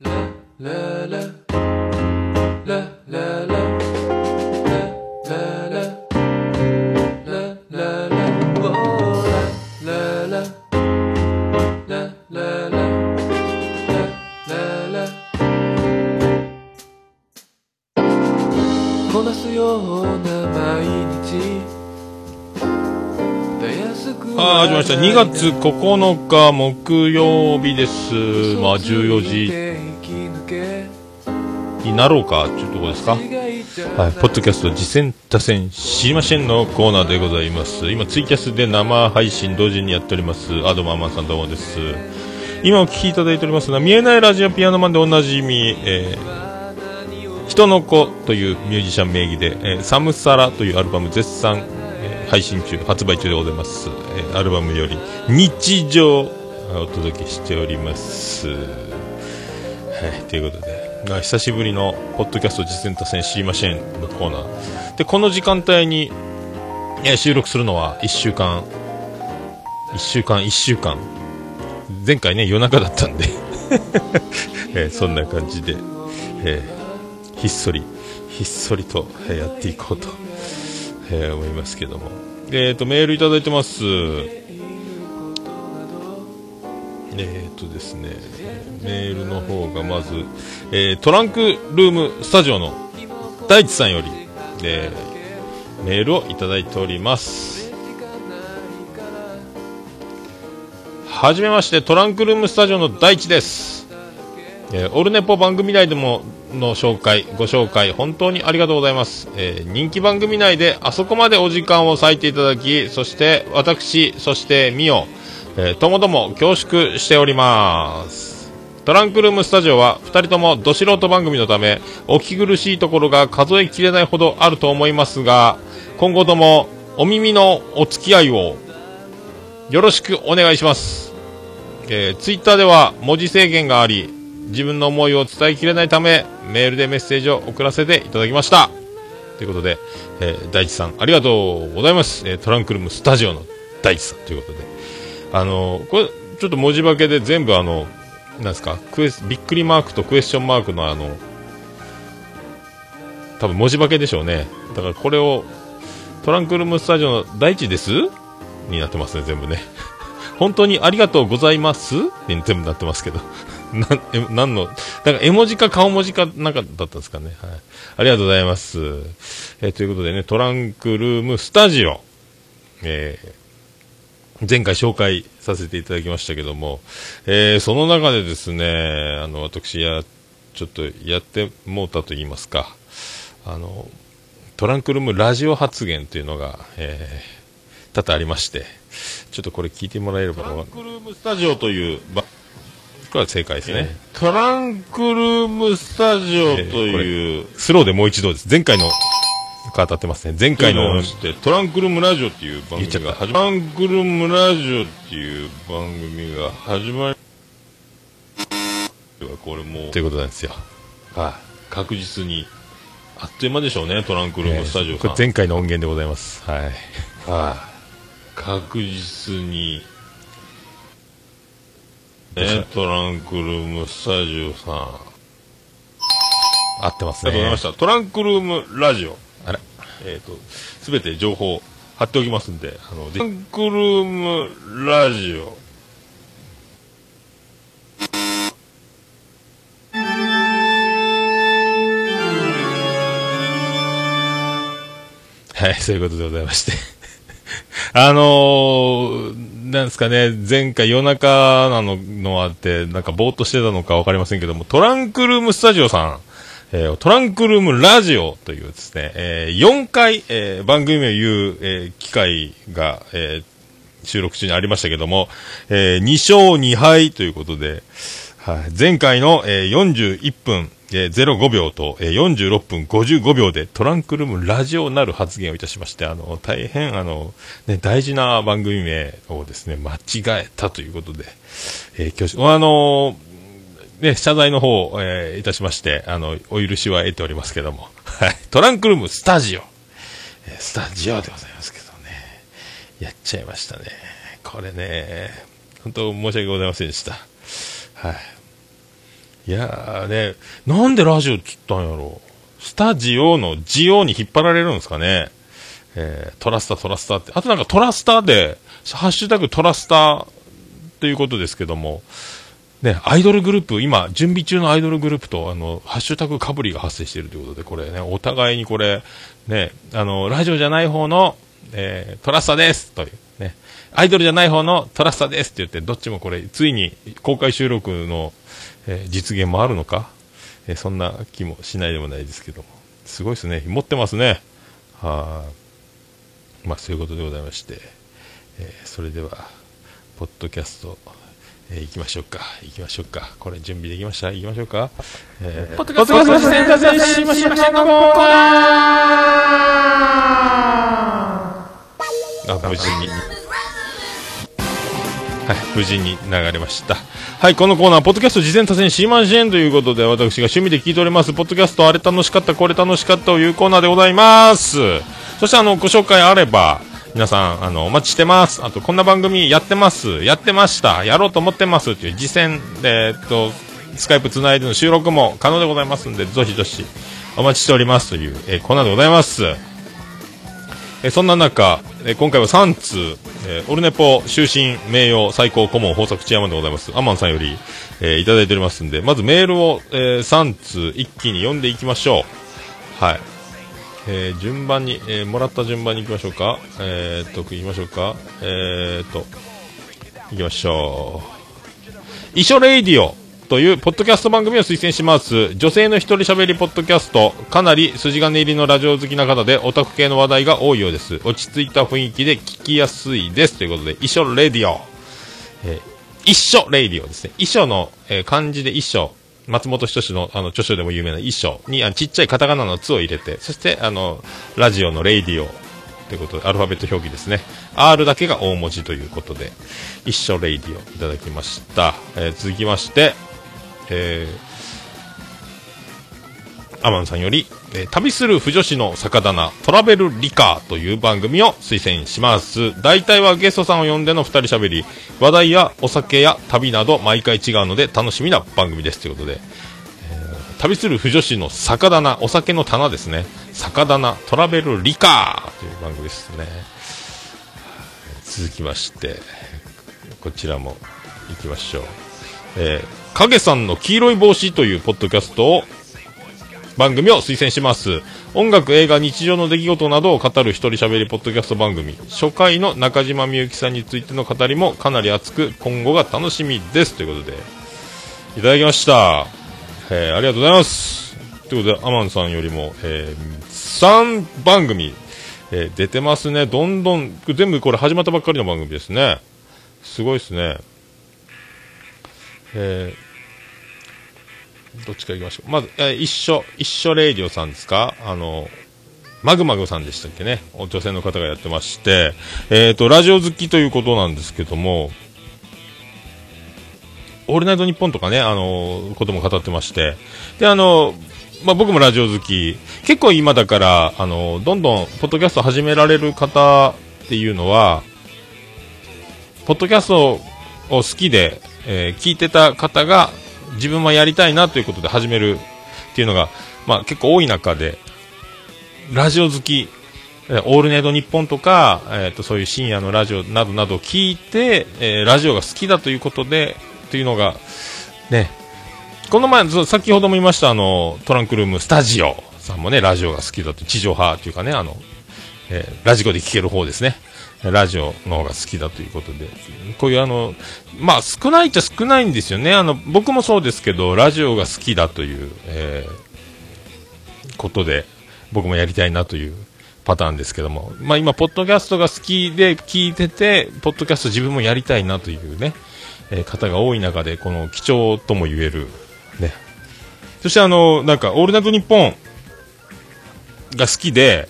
こなすような毎日。たやすくはい、始まりました。2月9日木曜日です。まあ、14時になろうか、というところですか？はい、ポッドキャスト実践多戦知りませんのコーナーでございます。今、ツイキャスで生配信同時にやっております。アドマンマンさんどうもです。今お聞きいただいておりますのは、見えないラジオピアノマンでおなじみ、えー人の子というミュージシャン名義で、えーサムサラというアルバム絶賛、えー配信中、発売中でございます。えーアルバムより日常お届けしております。はい、ということで、久しぶりのポッドキャスト実践多戦知りませんのコーナー。で、この時間帯に、え収録するのは1週間、1週間、1週間。前回ね、夜中だったんで、えーそんな感じで、えーひっそり、ひっそりと、えーやっていこうと、え思いますけども。えっ、と、メールいただいてます。えっ、とですね、メールの方がまず、えートランクルームスタジオの大地さんより、えーメールをいただいております。はじめまして、トランクルームスタジオの大地です。えーオルネポ番組内でもの紹介、ご紹介、本当にありがとうございます。えー人気番組内であそこまでお時間を割いていただき、そして私、そしてミオ、えーともども恐縮しております。トランクルームスタジオは2人ともど素人番組のため、お聞き苦しいところが数えきれないほどあると思いますが、今後ともお耳のお付き合いをよろしくお願いします。えーツイッターでは文字制限があり、自分の思いを伝えきれないため、メールでメッセージを送らせていただきました。ということで、えー大地さん、ありがとうございます。えートランクルームスタジオの大地さんということで。あのーこれ、ちょっと文字化けで全部あの、なんですか、クエス、びっくりマークとクエスチョンマークのあの、多分文字化けでしょうね。だからこれを、トランクルームスタジオの大地です？になってますね、全部ね。本当にありがとうございます？に全部なってますけど。な、え、なんの、なんか絵文字か顔文字かなんかだったんですかね。はい。ありがとうございます。えーということでね、トランクルームスタジオ。えー前回紹介させていただきましたけども、えーその中でですね、あの、私や、ちょっとやってもうたと言いますか、あの、トランクルームラジオ発言というのが、えー多々ありまして、ちょっとこれ聞いてもらえればトランクルームスタジオという、ばこれは正解ですね。トランクルームスタジオという、スローでもう一度です。前回の、当たってますね。前回の、トランクルームラジオっていう番組が始まトランクルームラジオっていう番組が始まり、これもう、ということなんですよ。はい。確実に、あっという間でしょうね、トランクルームスタジオさん。これ前回の音源でございます。はい。はい。確実に、ね、トランクルームスタジオさん。合ってますね。ありがとうございました。トランクルームラジオ。あら。えっ、と、すべて情報貼っておきますんで、あの、トランクルームラジオ。はい、そういうことでございまして。あのー、なんですかね、前回夜中なののあって、なんかぼーっとしてたのかわかりませんけども、トランクルームスタジオさん、えートランクルームラジオというですね、えー4回、えー番組を言う、えー機会が、えー収録中にありましたけども、えー2勝2敗ということで、はい、前回の、えー41分、えー05秒と、えー46分55秒でトランクルームラジオなる発言をいたしまして、あの、大変、あの、ね、大事な番組名をですね、間違えたということで、えー今日、あのね、謝罪の方を、えーいたしまして、あの、お許しは得ておりますけども、はい、トランクルームスタジオ、えースタジオでございますけどね、やっちゃいましたね。これね、本当申し訳ございませんでした。はい。いやーね、なんでラジオって言ったんやろうスタジオのジオに引っ張られるんですかね。えー、トラスタ、トラスタって。あとなんかトラスタで、ハッシュタグトラスタということですけども、ね、アイドルグループ、今、準備中のアイドルグループと、あの、ハッシュタグかぶりが発生しているということで、これね、お互いにこれ、ね、あの、ラジオじゃない方の、えー、トラスタですという、ね、アイドルじゃない方のトラスタですって言って、どっちもこれ、ついに公開収録の、えー、実現もあるのか、えー、そんな気もしないでもないですけども、すごいですね、持ってますね。はあ、まあ、そういうことでございまして、えー、それでは、ポッドキャスト、えー、行きましょうか。行きましょうか。これ準備できました？行きましょうか？えー、ポッドキャストセンターしましょうコーナーあ、無事に。はい、無事に流れました。はい、このコーナー、ポッドキャスト事前多戦シーマンシェーンということで、私が趣味で聞いております、ポッドキャスト、あれ楽しかった、これ楽しかったというコーナーでございます。そして、あの、ご紹介あれば、皆さん、あの、お待ちしてます。あと、こんな番組やってます。やってました。やろうと思ってます。という実践で、えっと、スカイプつないでの収録も可能でございますんで、どしどしお待ちしておりますという、えー、コーナーでございます。えー、そんな中、えー、今回は3通、えー、オルネポ終身名誉最高顧問豊作チアマンでございます。アマンさんより、えー、いただいておりますんで、まずメールを、えー、3通一気に読んでいきましょう。はい。えー、順番に、えー、もらった順番に行きましょうか。えー、っと、行きましょうか。えー、っと、行きましょう。遺書レイディオというポッドキャスト番組を推薦します。女性の一人喋りポッドキャスト。かなり筋金入りのラジオ好きな方でオタク系の話題が多いようです。落ち着いた雰囲気で聞きやすいです。ということで、遺書 Radio。えー、一緒レイディオですね。遺書の、えー、漢字で遺書。松本人志のあの著書でも有名な遺書にあのちっちゃいカタカナの「つ」を入れてそしてあのラジオの「Radio」ということでアルファベット表記ですね。R だけが大文字ということで一緒レイディオいただきました、えー、続きまして、えーアマンさんより、えー、旅する腐女子の酒棚トラベルリカーという番組を推薦します。大体はゲストさんを呼んでの二人喋り、話題やお酒や旅など毎回違うので楽しみな番組ですということで、えー、旅する不女子の酒棚、お酒の棚ですね。酒棚トラベルリカーという番組ですね。続きまして、こちらも行きましょう。えー、影さんの黄色い帽子というポッドキャストを番組を推薦します。音楽、映画、日常の出来事などを語る一人喋りポッドキャスト番組。初回の中島みゆきさんについての語りもかなり熱く、今後が楽しみです。ということで、いただきました。えー、ありがとうございます。ということで、アマンさんよりも、えー、3番組、えー、出てますね。どんどん、全部これ始まったばっかりの番組ですね。すごいですね。えーどっちか行きましょう。まず、え、一緒、一緒レイディオさんですか？あの、マグマグさんでしたっけね？女性の方がやってまして、えっ、ー、と、ラジオ好きということなんですけども、オールナイトニッポンとかね、あの、ことも語ってまして、で、あの、まあ、僕もラジオ好き、結構今だから、あの、どんどん、ポッドキャスト始められる方っていうのは、ポッドキャストを好きで、えー、聞いてた方が、自分もやりたいなということで始めるっていうのが、まあ、結構多い中で、ラジオ好き、オールネイトニッポンとか、えーと、そういう深夜のラジオなどなどを聞いて、えー、ラジオが好きだということで、というのが、ね、この前、先ほども言いました、あの、トランクルームスタジオさんもね、ラジオが好きだと、地上波というかね、あの、えー、ラジコで聴ける方ですね。ラジオの方が好きだということで、こういうあの、まあ少ないっちゃ少ないんですよね。あの、僕もそうですけど、ラジオが好きだという、えー、ことで、僕もやりたいなというパターンですけども、まあ今、ポッドキャストが好きで聞いてて、ポッドキャスト自分もやりたいなというね、えー、方が多い中で、この貴重とも言える、ね。そしてあの、なんか、オールナイトニッポンが好きで、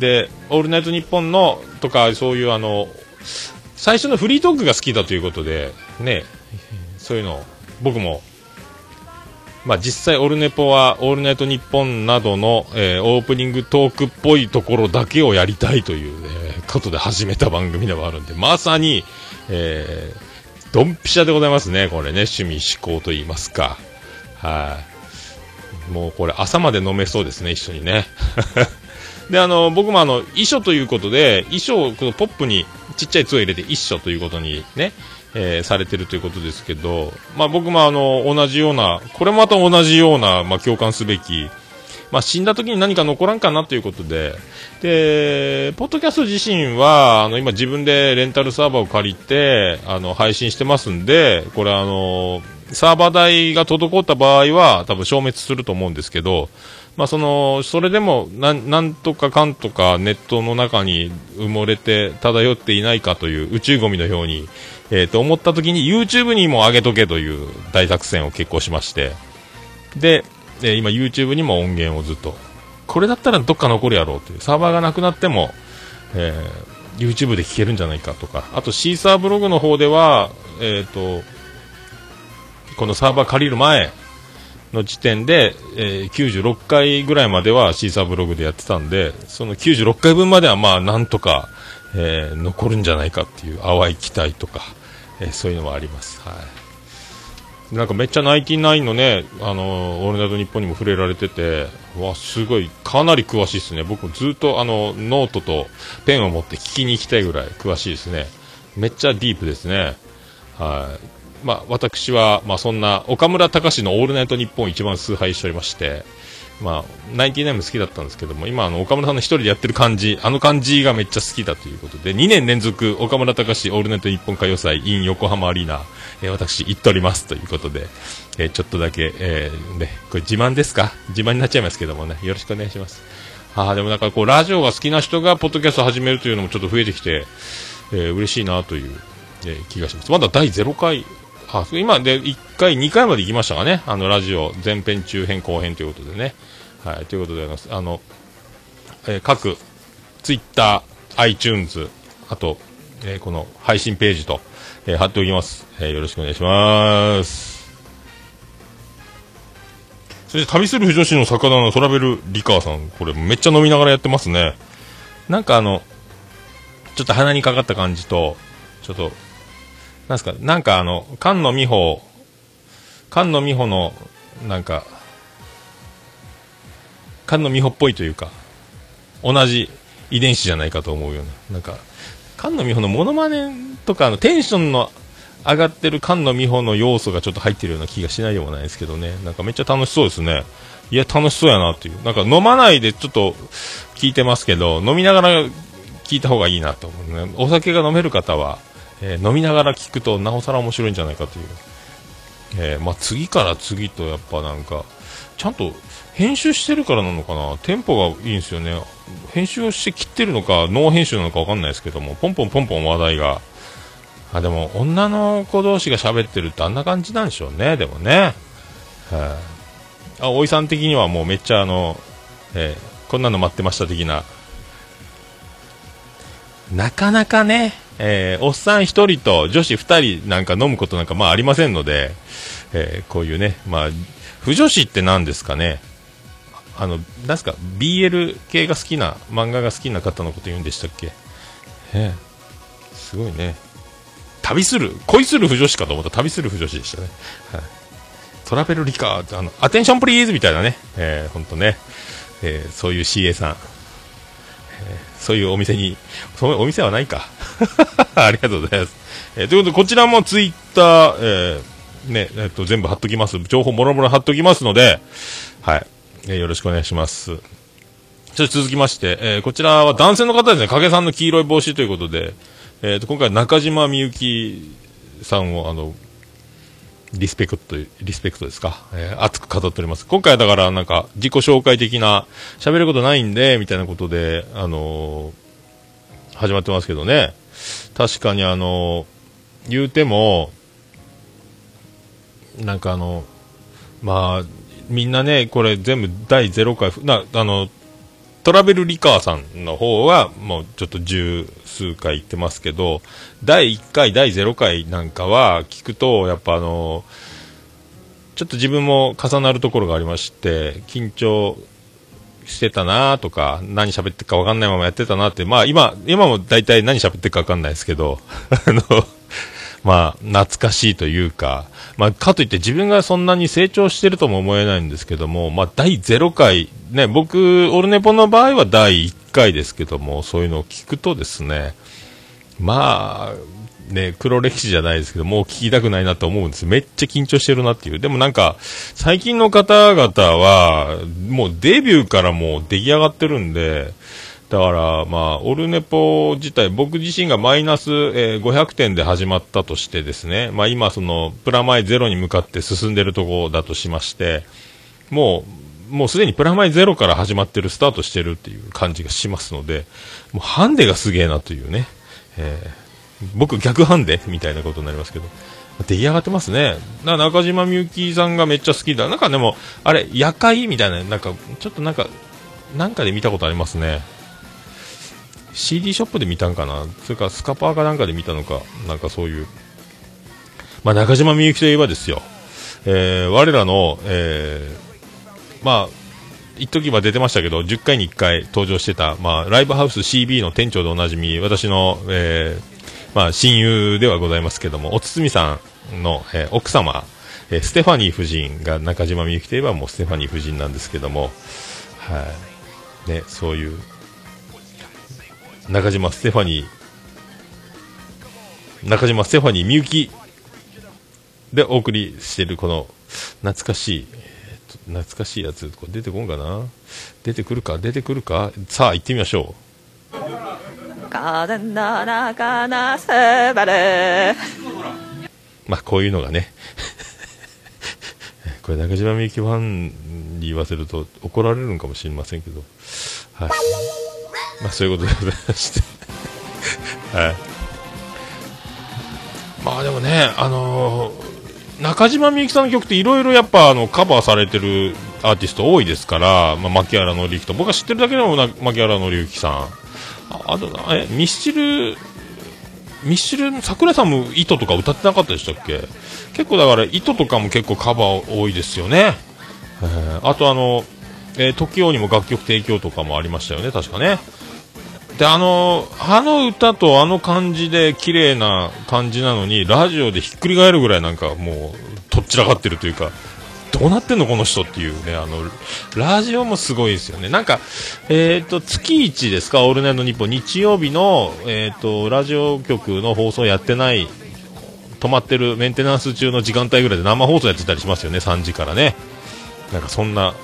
で、オールナイトニッポンのとか、そういうあの、最初のフリートークが好きだということで、ね、そういうの、僕も、まあ実際オルネポは、オールナイトニッポンなどの、えー、オープニングトークっぽいところだけをやりたいという、ね、ことで始めた番組ではあるんで、まさに、えー、ドンピシャでございますね、これね、趣味思考と言いますか。はい。もうこれ朝まで飲めそうですね、一緒にね。で、あの、僕もあの、遺書ということで、遺書をこのポップにちっちゃい「つ」を入れて一書ということにね、えー、されてるということですけど、まあ僕もあの、同じような、これまた同じような、まあ共感すべき、まあ死んだ時に何か残らんかなということで、で、ポッドキャスト自身は、あの、今自分でレンタルサーバーを借りて、あの、配信してますんで、これあの、サーバー代が滞った場合は多分消滅すると思うんですけど、まあ、そのそれでもななんとかかんとかネットの中に埋もれて漂っていないかという宇宙ゴミのように、えー、と思った時に YouTube にも上げとけという大作戦を決行しまして。で、えー、今 YouTube にも音源をずっと。これだったらどっか残るやろうという。サーバーがなくなっても、えー、YouTube で聴けるんじゃないかとか。あとシーサーブログの方では、えーとこのサーバー借りる前の時点で、えー、96回ぐらいまではシーサーブログでやってたんで、その96回分まではまあなんとか、えー、残るんじゃないかっていう淡い期待とか、えー、そういうのもあります。はい。なんかめっちゃナインティナインのね、あのー、オールナイトニッポンにも触れられてて、わ、すごい、かなり詳しいですね。僕ずっとあの、ノートとペンを持って聞きに行きたいぐらい詳しいですね。めっちゃディープですね。はい。まあ、私は、まあ、そんな岡村隆史の「オールナイトニッポン」一番崇拝しておりまして、まあ、ナインティナインも好きだったんですけども今あの岡村さんの一人でやってる感じあの感じがめっちゃ好きだということで2年連続岡村隆史「オールナイトニッポン歌謡祭 in 横浜アリーナ」えー、私行っておりますということで、えー、ちょっとだけ、えー、ね、これ自慢ですか？自慢になっちゃいますけどもねよろしくお願いします。あでもなんかこうラジオが好きな人がポッドキャスト始めるというのもちょっと増えてきて、えー、嬉しいなという、えー、気がします。まだ第0回あ、今で1回、2回まで行きましたかね。あの、ラジオ、前編、中編、後編ということでね。はい、ということでああの、えー、各、ツイッター、iTunes、あと、えー、この配信ページと、えー、貼っておきます。えー、よろしくお願いします。そして、旅する不女子の魚のトラベルリカーさん、これめっちゃ飲みながらやってますね。なんかあの、ちょっと鼻にかかった感じと、ちょっとなんすか、なんかあの、菅野美穂、菅野美穂の、なんか、菅野美穂っぽいというか、同じ遺伝子じゃないかと思うような、なんか、菅野美穂のモノマネとか、のテンションの上がってる菅野美穂の要素がちょっと入ってるような気がしないでもないですけどね、なんかめっちゃ楽しそうですね。いや、楽しそうやなっていう。なんか飲まないでちょっと聞いてますけど、飲みながら聞いた方がいいなと思うね。お酒が飲める方は、えー、飲みながら聞くとなおさら面白いんじゃないかという、えー、まあ、次から次とやっぱなんかちゃんと編集してるからなのかな？テンポがいいんですよね。編集をして切ってるのかノー編集なのか分かんないですけどもポンポンポンポン話題が。あでも女の子同士が喋ってるってあんな感じなんでしょうねでもね。はい、あおいさん的にはもうめっちゃあの、えー、こんなの待ってました的ななかなかねえー、おっさん1人と女子2人なんか飲むことなんかまあありませんので、えー、こういうね、まあ、不女子って何ですかね、あの、なんすか、BL 系が好きな、漫画が好きな方のこと言うんでしたっけ。えー、すごいね。旅する、恋する不女子かと思った。ら旅する不女子でしたね。はい、トラベルリカー、あの、アテンションプリーズみたいなね、えー、ほんとね、えー、そういう CA さん、そういうお店に、そのお店はないか。ありがとうございます。えー、ということで、こちらもツイッター、えー、ね、えっと、全部貼っときます。情報もろもろ貼っときますので、はい。えー、よろしくお願いします。そして続きまして、えー、こちらは男性の方ですね、影さんの黄色い帽子ということで、えっ、と、今回中島みゆきさんを、あの、リスペクト、リスペクトですか？えー、熱く語っております。今回はだからなんか自己紹介的な、喋ることないんで、みたいなことで、あのー、始まってますけどね。確かにあのー、言うても、なんかあの、まあ、みんなね、これ全部第0回、な、あの、トラベルリカーさんの方は、もうちょっと十数回行ってますけど、第1回、第0回なんかは聞くと、やっぱあの、ちょっと自分も重なるところがありまして、緊張してたなとか、何喋ってるか分かんないままやってたなって、まあ今、今も大体何喋ってるか分かんないですけど、あの、まあ、懐かしいというか、まあ、かといって自分がそんなに成長してるとも思えないんですけども、まあ、第0回、ね、僕、オルネポの場合は第1回ですけども、そういうのを聞くとですね、まあ、ね、黒歴史じゃないですけど、もう聞きたくないなと思うんです。めっちゃ緊張してるなっていう。でもなんか、最近の方々は、もうデビューからもう出来上がってるんで、だから、まあ、オルネポ自体、僕自身がマイナス、えー、500点で始まったとしてですね、まあ今、その、プラマイゼロに向かって進んでるところだとしまして、もう、もうすでにプラマイゼロから始まってる、スタートしてるっていう感じがしますので、もうハンデがすげえなというね、えー、僕逆ハンデみたいなことになりますけど、出来上がってますね。な中島みゆきさんがめっちゃ好きだ。なんかでも、あれ、夜会みたいな、なんか、ちょっとなんか、なんかで見たことありますね。CD ショップで見たんかな、それからスカパーかなんかで見たのか、なんかそういう、まあ、中島みゆきといえばですよ、えー、我らの、えー、まあ、一時は出てましたけど、10回に1回登場してた、まあ、ライブハウス CB の店長でおなじみ、私の、えー、まあ、親友ではございますけども、おつつみさんの、えー、奥様、えー、ステファニー夫人が中島みゆきといえばもうステファニー夫人なんですけども、はい、ね、そういう、中島ステファニー、中島ステファニーみゆき。でお送りしてるこの懐かしい、懐かしいやつ、これ出てこんかな？出てくるか？出てくるか？さあ行ってみましょう。風の中のすばるまあこういうのがね。これ中島みゆきファンに言わせると怒られるのかもしれませんけど。はいまあそういうことでございまして。はい。まあでもねあのー、中島みゆきさんの曲っていろいろやっぱあのカバーされてるアーティスト多いですから、まあ、牧原紀之と。僕が知ってるだけでも牧原紀之さん。あとえミスチルミスチル桜井さんも糸とか歌ってなかったでしたっけ？結構だから糸とかも結構カバー多いですよね、えー、あとあの、えー、時にも楽曲提供とかもありましたよね確かね。であのあの歌とあの感じで綺麗な感じなのにラジオでひっくり返るぐらいなんかもうとっちらかってるというかどうなってんのこの人っていうねあのラジオもすごいですよね。なんかえっ、ー、と月一ですか？オールナイトニッポン。日曜日のえっ、ー、とラジオ局の放送やってない止まってるメンテナンス中の時間帯ぐらいで生放送やってたりしますよね。3時からね。なんかそんな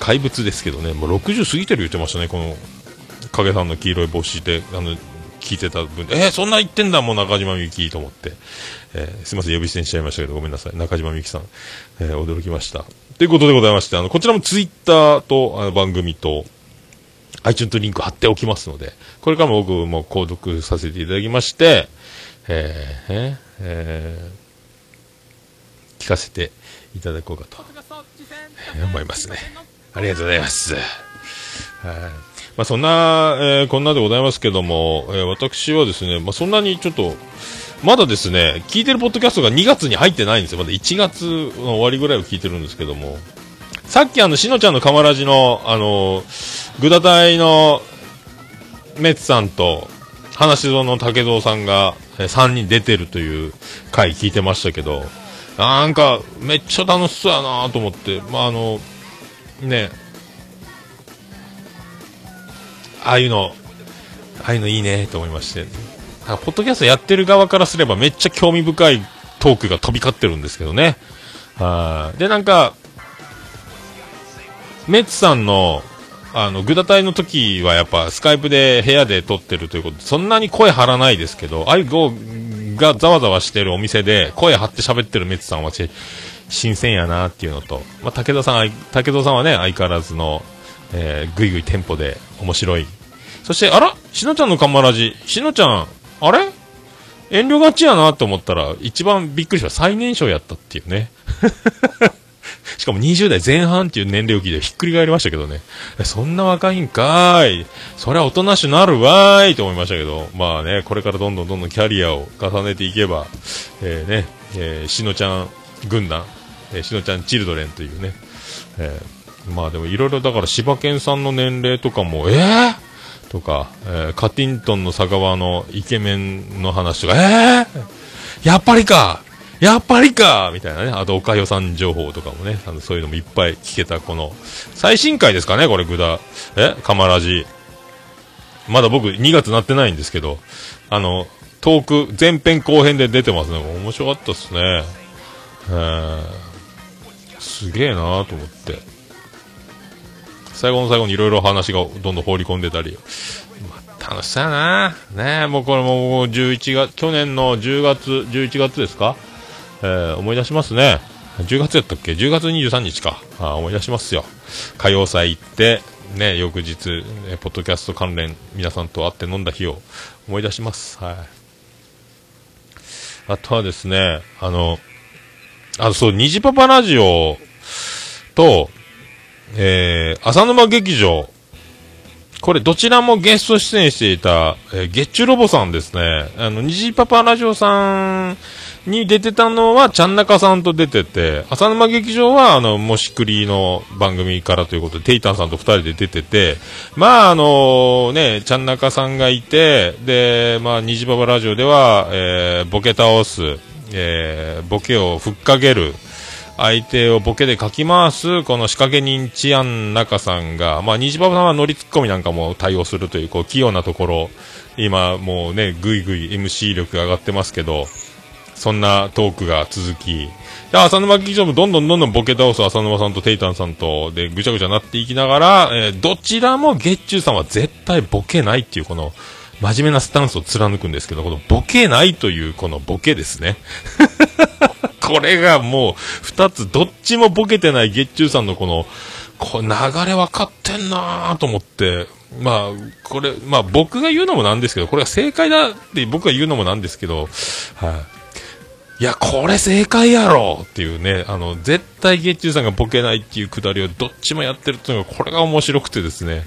怪物ですけどね。もう60過ぎてる言ってましたねこの影さんの黄色い帽子であの聞いてた分えー、そんな言ってんだもん中島みゆきと思って、えー、すみません呼び捨てにしちゃいましたけどごめんなさい。中島みゆきさん、えー、驚きました。ということでございましてあのこちらもツイッターとあの番組と iTunes とリンク貼っておきますのでこれからも僕も購読させていただきましてえー、えー、聞かせていただこうかと、えー、思いますね。ありがとうございます。はい。まあ、そんな、えー、こんなでございますけども、えー、私はですね、まあ、そんなにちょっと、まだですね、聞いてるポッドキャストが2月に入ってないんですよ。まだ1月の終わりぐらいを聞いてるんですけども、さっきあの、しのちゃんのカマラジの、あの、グダ隊のメツさんと、話しの竹蔵さんが、え、3人出てるという回聞いてましたけど、なんか、めっちゃ楽しそうやなと思って、まあ、あの、ね、ああいうの、ああいうのいいねと思いまして、ポッドキャストやってる側からすればめっちゃ興味深いトークが飛び交ってるんですけどね。はで、なんか、メッツさんの、あの、グダ隊の時はやっぱスカイプで部屋で撮ってるということで、そんなに声張らないですけど、ああいうゴがざわざわしてるお店で声張って喋ってるメッツさんは新鮮やなっていうのと、まあ、武田さん、武田さんはね、相変わらずの、えー、ぐいぐいテンポで面白いそして、あら？しのちゃんのカンマラジ。しのちゃん、あれ？遠慮がちやなと思ったら、一番びっくりした最年少やったっていうね。しかも20代前半っていう年齢を聞いてひっくり返りましたけどね。そんな若いんかーい。そりゃおとなしなるわーいと思いましたけど、まあね、これからどんどんどんどんキャリアを重ねていけば、えー、ね、えー、しのちゃん軍団、えー、しのちゃんチルドレンというね、えー、まあでもいろいろだから柴犬さんの年齢とかも、えー、とか、えー、カティントンの酒場のイケメンの話とか、えー、やっぱりかやっぱりかみたいなね。あと、おかよさん情報とかもね、あのそういうのもいっぱい聞けた、この、最新回ですかね、これ、ぐだ。えかまらじ。まだ僕、2月なってないんですけど、あの、トーク、前編後編で出てますね。面白かったっすね。えー、すげえなーと思って。最後の最後にいろいろ話がどんどん放り込んでたり。まあ、楽しそうやなねもうこれもう11月、去年の10月、11月ですか？えー、思い出しますね。10月やったっけ ?10 月23日か。あ思い出しますよ。歌謡祭行って、ね、翌日、ね、ポッドキャスト関連、皆さんと会って飲んだ日を思い出します。はい。あとはですね、あの、あそう、虹パパラジオと、えー、浅沼劇場。これどちらもゲスト出演していた、えー、ゲッチュロボさんですね。あの、虹パパラジオさんに出てたのは、ちゃんなかさんと出てて、浅沼劇場は、あの、もしくりの番組からということで、テイタンさんと二人で出てて、まあ、あのね、ちゃんなかさんがいて、で、まあ、虹パパラジオでは、えー、ボケ倒す、えー、ボケをふっかける、相手をボケでかき回す、この仕掛け人治安中さんが、まあ、虹パパさんは乗りツッコミなんかも対応するという、こう、器用なところ、今、もうね、ぐいぐい MC 力上がってますけど、そんなトークが続き、で、浅沼劇場もどんどんどんどんボケ倒す浅沼さんとテイタンさんと、で、ぐちゃぐちゃなっていきながら、えー、どちらも月中さんは絶対ボケないっていうこの、真面目なスタンスを貫くんですけど、このボケないというこのボケですね。これがもう、二つ、どっちもボケてない月中さんのこの、こ流れ分かってんなぁと思って、まあ、これ、まあ僕が言うのもなんですけど、これが正解だって僕が言うのもなんですけど、はい、いや、これ正解やろっていうね、あの、絶対月中さんがボケないっていうくだりをどっちもやってるっていうのが、これが面白くてですね、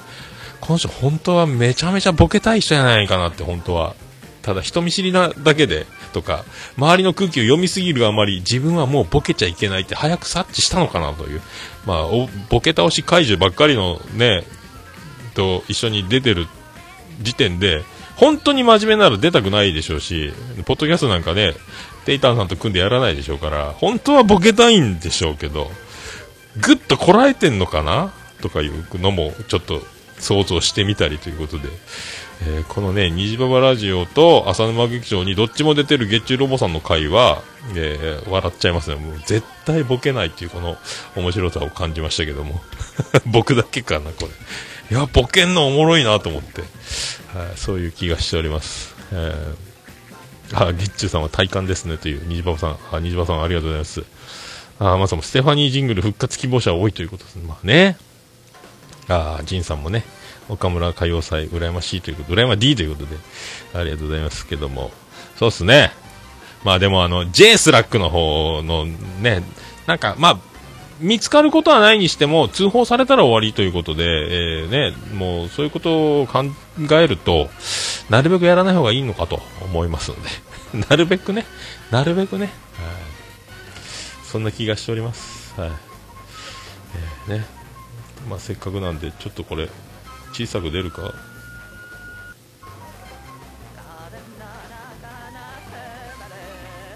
この人本当はめちゃめちゃボケたい人じゃないかなって、本当は。ただ人見知りなだけで、とか、周りの空気を読みすぎるあまり、自分はもうボケちゃいけないって早く察知したのかなという。まあ、ボケ倒し怪獣ばっかりのね、と一緒に出てる時点で、本当に真面目なら出たくないでしょうし、ポッドキャストなんかね、テイタンさんと組んでやらないでしょうから、本当はボケたいんでしょうけど、ぐっとこらえてんのかなとかいうのもちょっと想像してみたりということで、えー、このね、虹パパラジオと浅沼劇場にどっちも出てる月中ロボさんの回は、えー、笑っちゃいますね。もう絶対ボケないっていうこの面白さを感じましたけども。僕だけかな、これ。いや、ボケんのおもろいなと思って、はい、そういう気がしております。えーあ、ゲッチュさんは体感ですねという、虹パパさん、あ、虹パパさんありがとうございます。あ、まさもステファニー・ジングル復活希望者多いということですね。まあね。あ、ジンさんもね、岡村歌謡祭、羨ましいということ、羨ま D ということで、ありがとうございますけども、そうっすね。まあでもあの、J スラックの方のね、なんか、まあ、見つかることはないにしても、通報されたら終わりということで、えー、ね、もうそういうことを考えると、なるべくやらない方がいいのかと思いますので、なるべくね、なるべくね、はい、そんな気がしております。はい。えー、ね、まあせっかくなんで、ちょっとこれ、小さく出るか？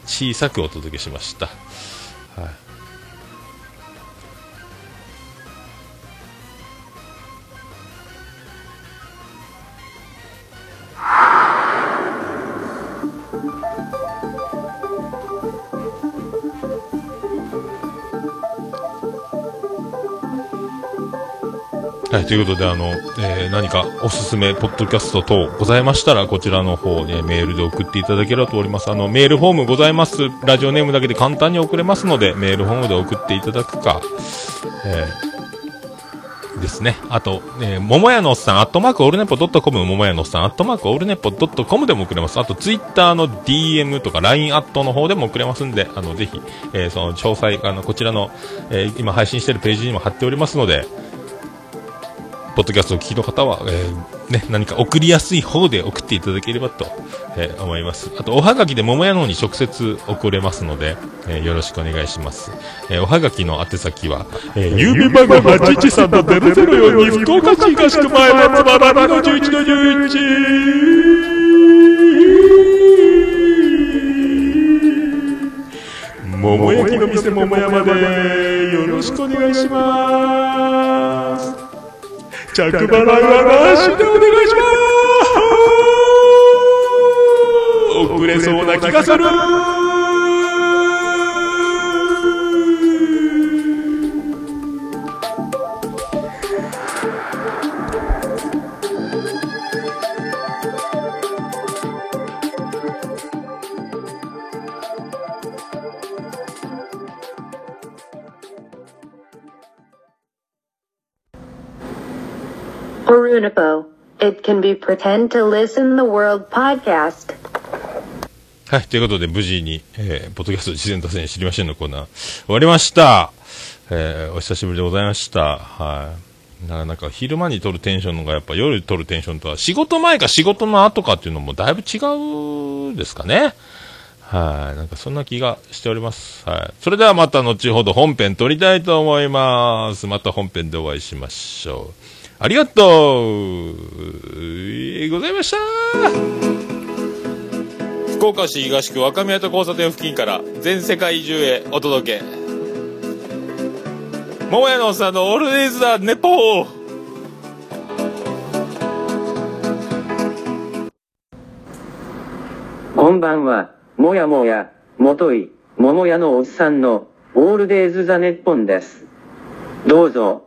小さくお届けしました。はい。はい、ということで、あの、えー、何かおすすめ、ポッドキャスト等ございましたら、こちらの方に、メールで送っていただければと思います。あの、メールフォームございます。ラジオネームだけで簡単に送れますので、メールフォームで送っていただくか、えー、ですね。あと、えー、桃屋のおっさん、アットマークオールネポドットコム、桃屋のおっさん、アットマークオールネポドットコムでも送れます。あと、ツイッターの DM とか LINE アットの方でも送れますんで、あの、ぜひ、えー、その詳細、あの、こちらの、えー、今配信してるページにも貼っておりますので、ポッドキャストを聞きの方は、えー、ね、何か送りやすい方で送っていただければと、えー、思います。あと、おはがきで桃屋の方に直接送れますので、えー、よろしくお願いします。えおはがきの宛先は、えー、郵便番号813-004に福岡市東区前松原2の11の11桃焼きの店桃山でよろしくお願いします着払いはなしでお願いします。遅れそうな気がする。It can be pretend to listen the world podcast. はい、ということで無事に、えー、ポッドキャスト事前打線知りませんのコーナー終わりました。えー、お久しぶりでございました。はい。なかなか昼間に撮るテンションのがやっぱ夜撮るテンションとは仕事前か仕事の後かっていうのもだいぶ違うですかね。はい。なんかそんな気がしております。はい。それではまた後ほど本編撮りたいと思います。また本編でお会いしましょう。ありがとう。ございました。福岡市東区若宮と交差点付近から全世界中へお届け。桃屋のおっさんのオールデイズ・ザ・ネポー。こんばんは、もやもや、もとい、桃屋のおっさんの、オールデイズ・ザ・ネッポンです。どうぞ、